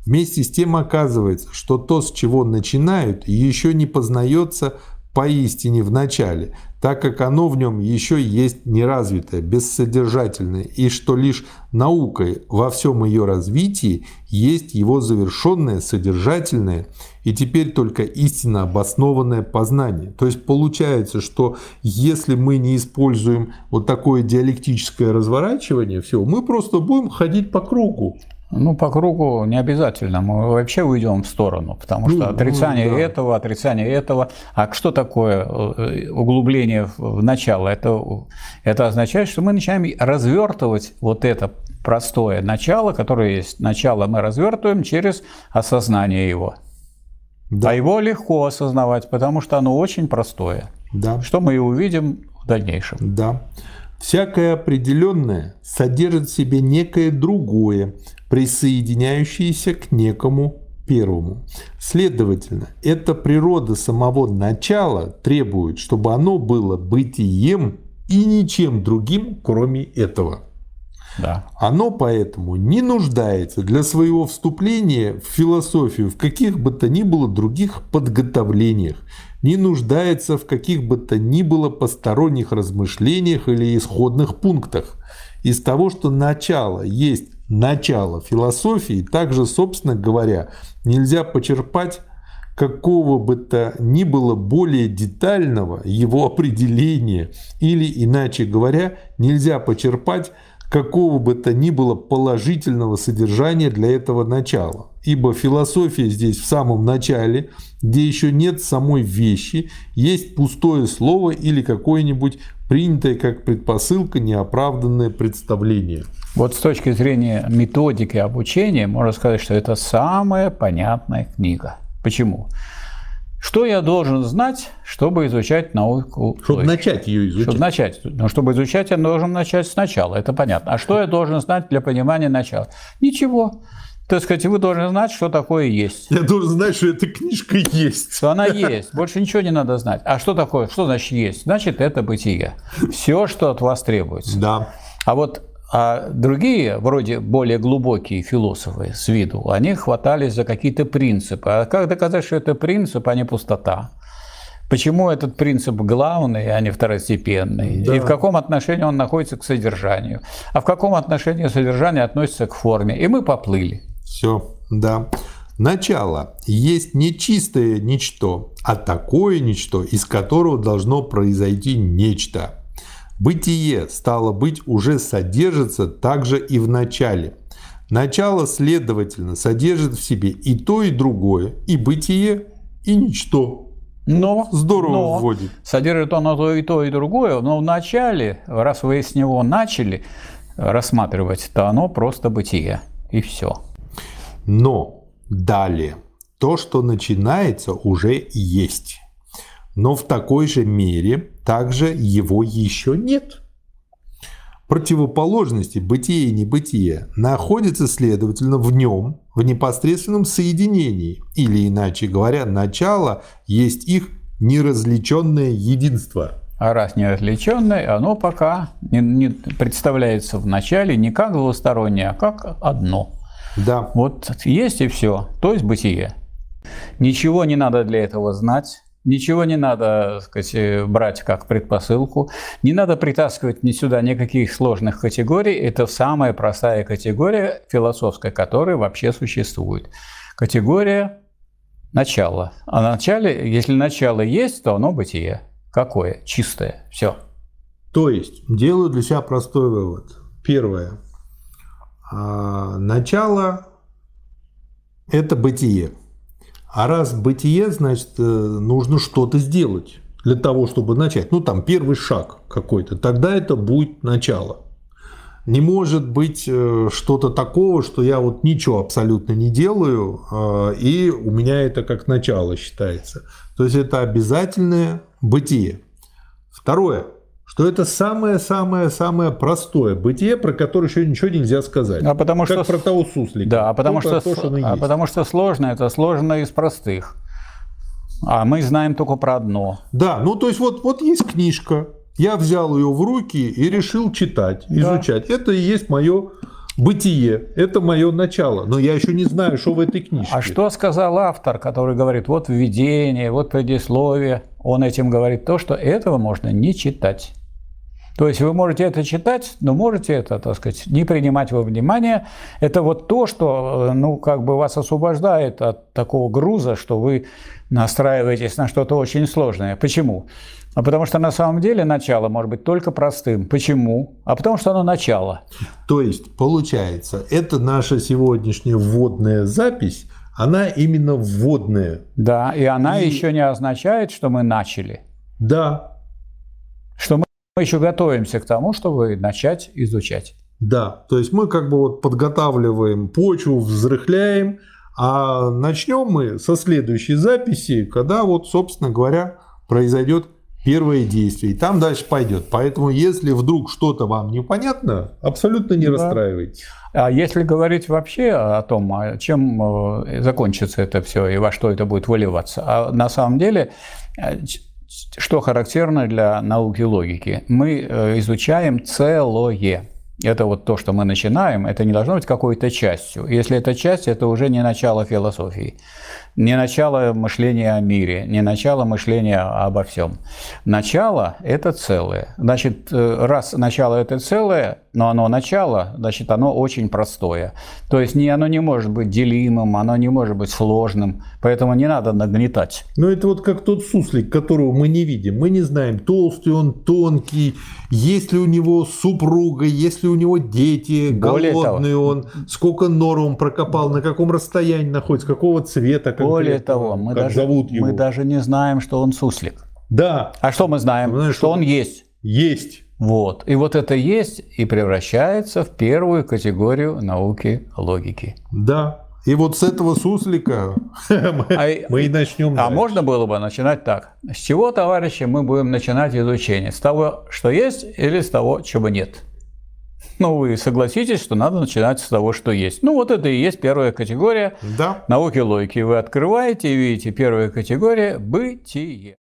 Вместе с тем оказывается, что то, с чего начинают, еще не познается поистине в начале, так как оно в нем еще есть неразвитое, бессодержательное, и что лишь наукой во всем ее развитии есть его завершенное, содержательное и теперь только истинно обоснованное познание. То есть получается, что если мы не используем вот такое диалектическое разворачивание, все, мы просто будем ходить по кругу. Ну, по кругу не обязательно. Мы вообще уйдем в сторону, потому что ну, отрицание ну, да. этого, отрицание этого. А что такое э, углубление в начало? Это, это означает, что мы начинаем развертывать вот это простое начало, которое есть. Начало мы развертываем через осознание его. Да. А его легко осознавать, потому что оно очень простое. Да. Что мы и увидим в дальнейшем. Да. Всякое определенное содержит в себе некое другое, присоединяющиеся к некому первому. Следовательно, эта природа самого начала требует, чтобы оно было бытием и ничем другим, кроме этого. Да. Оно поэтому не нуждается для своего вступления в философию в каких бы то ни было других подготовлениях, не нуждается в каких бы то ни было посторонних размышлениях или исходных пунктах. Из того, что начало есть начало философии, также, собственно говоря, нельзя почерпать какого бы то ни было более детального его определения, или, иначе говоря, нельзя почерпать какого бы то ни было положительного содержания для этого начала. Ибо философия здесь в самом начале, где еще нет самой вещи, есть пустое слово или какое-нибудь принятое как предпосылка неоправданное представление. Вот с точки зрения методики обучения, можно сказать, что это самая понятная книга. Почему? Что я должен знать, чтобы изучать науку? Чтобы логики? начать ее изучать. Чтобы начать. Но чтобы изучать, я должен начать сначала, это понятно. А что я должен знать для понимания начала? Ничего. Так сказать, вы должны знать, что такое есть. Я должен знать, что эта книжка есть. Что она есть. Больше ничего не надо знать. А что такое? Что значит есть? Значит, это бытие. Все, что от вас требуется. Да. А вот а другие, вроде более глубокие философы с виду, они хватались за какие-то принципы. А как доказать, что это принцип, а не пустота? Почему этот принцип главный, а не второстепенный? Да. И в каком отношении он находится к содержанию? А в каком отношении содержание относится к форме? И мы поплыли. Все, да. Начало есть не чистое ничто, а такое ничто, из которого должно произойти нечто. Бытие, стало быть, уже содержится также и в начале. Начало, следовательно, содержит в себе и то, и другое, и бытие, и ничто. Но, Здорово но вводит. Содержит оно то и то, и другое, но в начале, раз вы с него начали, рассматривать, то оно просто бытие. И все. Но далее, то, что начинается, уже есть. Но в такой же мере также его еще нет. Противоположности бытие и небытие находятся, следовательно, в нем, в непосредственном соединении. Или, иначе говоря, начало есть их неразличенное единство. А раз неразличенное, оно пока не, не представляется в начале не как двустороннее, а как одно. Да. Вот есть и все, то есть бытие. Ничего не надо для этого знать, ничего не надо сказать, брать как предпосылку, не надо притаскивать ни сюда никаких сложных категорий. Это самая простая категория философская, которая вообще существует. Категория начала. А начале, если начало есть, то оно бытие. Какое? Чистое. Все. То есть, делаю для себя простой вывод. Первое. А, начало – это бытие. А раз бытие, значит, э, нужно что-то сделать для того, чтобы начать. Ну, там, первый шаг какой-то. Тогда это будет начало. Не может быть э, что-то такого, что я вот ничего абсолютно не делаю, э, и у меня это как начало считается. То есть это обязательное бытие. Второе, что это самое-самое-самое простое бытие, про которое еще ничего нельзя сказать. А потому как что... про того суслика. Да, а потому, что, то, что а потому что сложно, это сложно из простых. А мы знаем только про одно. Да, ну то есть вот, вот есть книжка, я взял ее в руки и решил читать, изучать. Да. Это и есть мое бытие, это мое начало. Но я еще не знаю, что в этой книжке. А что сказал автор, который говорит, вот введение, вот предисловие. Он этим говорит то, что этого можно не читать. То есть вы можете это читать, но можете это, так сказать, не принимать во внимание. Это вот то, что, ну, как бы вас освобождает от такого груза, что вы настраиваетесь на что-то очень сложное. Почему? А потому что на самом деле начало может быть только простым. Почему? А потому что оно начало. То есть, получается, это наша сегодняшняя вводная запись, она именно вводная. Да, и она и... еще не означает, что мы начали. Да. Что мы еще готовимся к тому, чтобы начать изучать. Да, то есть мы как бы вот подготавливаем почву, взрыхляем, а начнем мы со следующей записи, когда вот, собственно говоря, произойдет первое действие, и там дальше пойдет. Поэтому, если вдруг что-то вам непонятно, абсолютно не да. расстраивайтесь. А если говорить вообще о том, чем э, закончится это все и во что это будет выливаться, а на самом деле э, что характерно для науки логики? Мы э, изучаем целое. Это вот то, что мы начинаем, это не должно быть какой-то частью. Если это часть, это уже не начало философии не начало мышления о мире, не начало мышления обо всем. Начало – это целое. Значит, э, раз начало – это целое, но оно начало, значит, оно очень простое. То есть не, оно не может быть делимым, оно не может быть сложным, поэтому не надо нагнетать. Но это вот как тот суслик, которого мы не видим. Мы не знаем, толстый он, тонкий, есть ли у него супруга, есть ли у него дети, голодный он, сколько нор он прокопал, на каком расстоянии находится, какого цвета. Более того, мы, даже, зовут его. мы даже не знаем, что он суслик. Да. А что мы знаем? Знаешь, что, что он есть. Есть. Вот. И вот это есть и превращается в первую категорию науки логики. Да. И вот с этого суслика <laughs> мы, а, мы и начнем. А дальше. можно было бы начинать так. С чего, товарищи, мы будем начинать изучение? С того, что есть, или с того, чего нет? Ну, вы согласитесь, что надо начинать с того, что есть. Ну, вот это и есть первая категория да. науки логики. Вы открываете и видите первая категория – бытие.